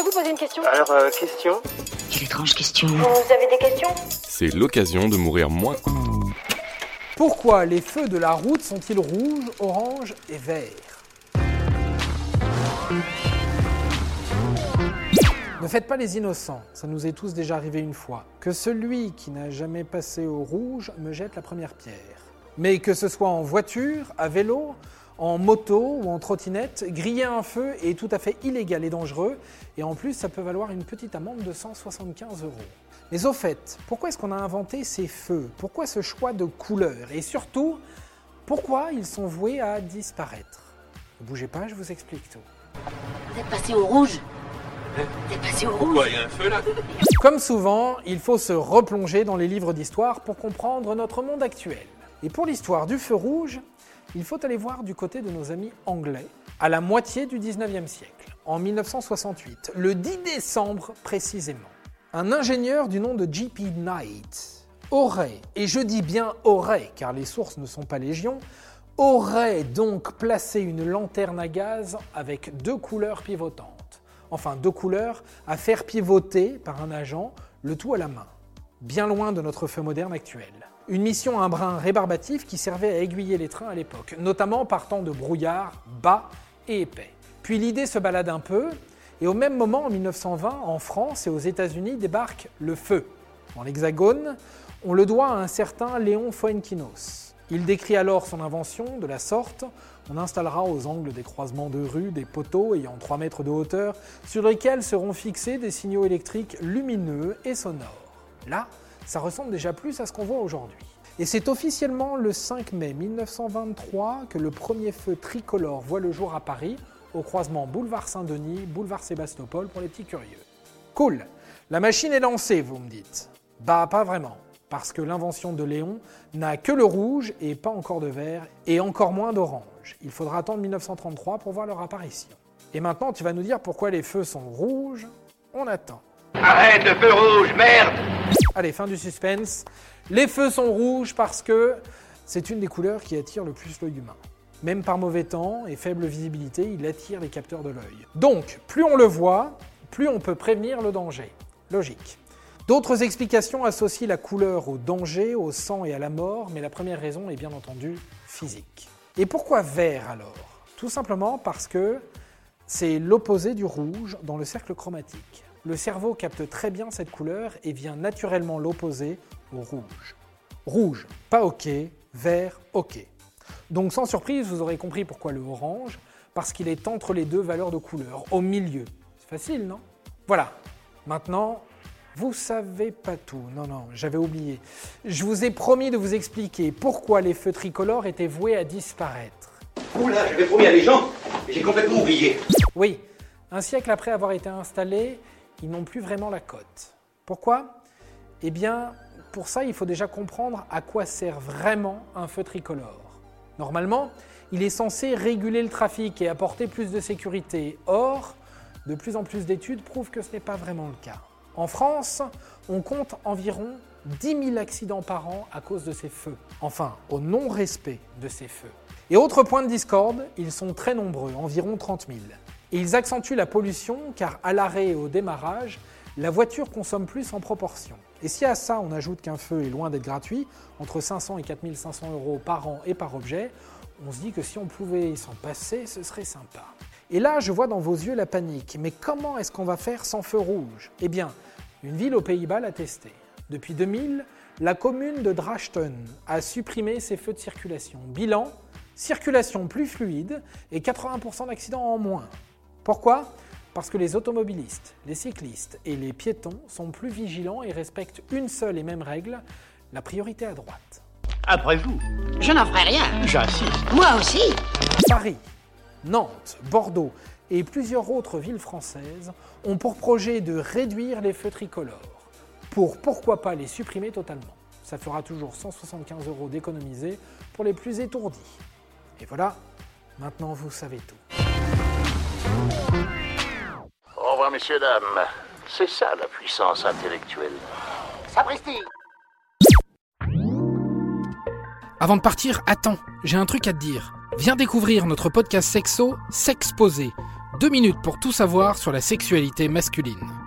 peux vous poser une question Alors, euh, question Quelle étrange question. Vous avez des questions C'est l'occasion de mourir moins. Pourquoi les feux de la route sont-ils rouges, oranges et verts Ne faites pas les innocents, ça nous est tous déjà arrivé une fois. Que celui qui n'a jamais passé au rouge me jette la première pierre. Mais que ce soit en voiture, à vélo, en moto ou en trottinette, griller un feu est tout à fait illégal et dangereux, et en plus ça peut valoir une petite amende de 175 euros. Mais au fait, pourquoi est-ce qu'on a inventé ces feux? Pourquoi ce choix de couleurs Et surtout, pourquoi ils sont voués à disparaître? Ne bougez pas, je vous explique tout. Vous êtes passé au rouge. Vous êtes passé au rouge. il y a un feu là? Comme souvent, il faut se replonger dans les livres d'histoire pour comprendre notre monde actuel. Et pour l'histoire du feu rouge, il faut aller voir du côté de nos amis anglais, à la moitié du 19e siècle, en 1968, le 10 décembre précisément. Un ingénieur du nom de J.P. Knight aurait, et je dis bien aurait, car les sources ne sont pas légion, aurait donc placé une lanterne à gaz avec deux couleurs pivotantes. Enfin, deux couleurs à faire pivoter par un agent, le tout à la main. Bien loin de notre feu moderne actuel. Une mission un brin rébarbatif qui servait à aiguiller les trains à l'époque, notamment partant de brouillards bas et épais. Puis l'idée se balade un peu, et au même moment, en 1920, en France et aux États-Unis débarque le feu. Dans l'Hexagone, on le doit à un certain Léon Fuenquinos. Il décrit alors son invention de la sorte on installera aux angles des croisements de rues des poteaux ayant 3 mètres de hauteur sur lesquels seront fixés des signaux électriques lumineux et sonores. Là, ça ressemble déjà plus à ce qu'on voit aujourd'hui. Et c'est officiellement le 5 mai 1923 que le premier feu tricolore voit le jour à Paris, au croisement boulevard Saint-Denis, boulevard Sébastopol pour les petits curieux. Cool, la machine est lancée, vous me dites. Bah, pas vraiment, parce que l'invention de Léon n'a que le rouge et pas encore de vert, et encore moins d'orange. Il faudra attendre 1933 pour voir leur apparition. Et maintenant, tu vas nous dire pourquoi les feux sont rouges On attend. Arrête le feu rouge, merde Allez, fin du suspense. Les feux sont rouges parce que c'est une des couleurs qui attire le plus l'œil humain. Même par mauvais temps et faible visibilité, il attire les capteurs de l'œil. Donc, plus on le voit, plus on peut prévenir le danger. Logique. D'autres explications associent la couleur au danger, au sang et à la mort, mais la première raison est bien entendu physique. Et pourquoi vert alors? Tout simplement parce que c'est l'opposé du rouge dans le cercle chromatique. Le cerveau capte très bien cette couleur et vient naturellement l'opposer au rouge. Rouge, pas OK, vert, OK. Donc sans surprise, vous aurez compris pourquoi le orange, parce qu'il est entre les deux valeurs de couleur, au milieu. C'est facile, non? Voilà. Maintenant, vous savez pas tout. Non, non, j'avais oublié. Je vous ai promis de vous expliquer pourquoi les feux tricolores étaient voués à disparaître. Oula, j'avais promis à des gens, j'ai complètement oublié. Oui, un siècle après avoir été installés, ils n'ont plus vraiment la cote. Pourquoi? Eh bien, pour ça, il faut déjà comprendre à quoi sert vraiment un feu tricolore. Normalement, il est censé réguler le trafic et apporter plus de sécurité. Or, de plus en plus d'études prouvent que ce n'est pas vraiment le cas. En France, on compte environ 10 000 accidents par an à cause de ces feux. Enfin, au non-respect de ces feux. Et autre point de discorde, ils sont très nombreux, environ 30 000. Et ils accentuent la pollution car à l'arrêt et au démarrage, la voiture consomme plus en proportion. Et si à ça on ajoute qu'un feu est loin d'être gratuit, entre 500 et 4500 euros par an et par objet, on se dit que si on pouvait s'en passer, ce serait sympa. Et là, je vois dans vos yeux la panique. Mais comment est-ce qu'on va faire sans feu rouge? Eh bien, une ville aux Pays-Bas l'a testé. Depuis 2000, la commune de Drachten a supprimé ses feux de circulation. Bilan, circulation plus fluide et 80% d'accidents en moins. Pourquoi? Parce que les automobilistes, les cyclistes et les piétons sont plus vigilants et respectent une seule et même règle, la priorité à droite. Après vous, Je n'en ferai rien. j'insiste. Moi aussi. Paris, Nantes, Bordeaux et plusieurs autres villes françaises ont pour projet de réduire les feux tricolores, pour pourquoi pas les supprimer totalement. Ça fera toujours 175 euros d'économiser pour les plus étourdis. Et voilà, maintenant vous savez tout. Au revoir, messieurs, dames. C'est ça la puissance intellectuelle. Sapristi. Avant de partir, attends, j'ai un truc à te dire. Viens découvrir notre podcast sexo, S'exposer. Deux minutes pour tout savoir sur la sexualité masculine.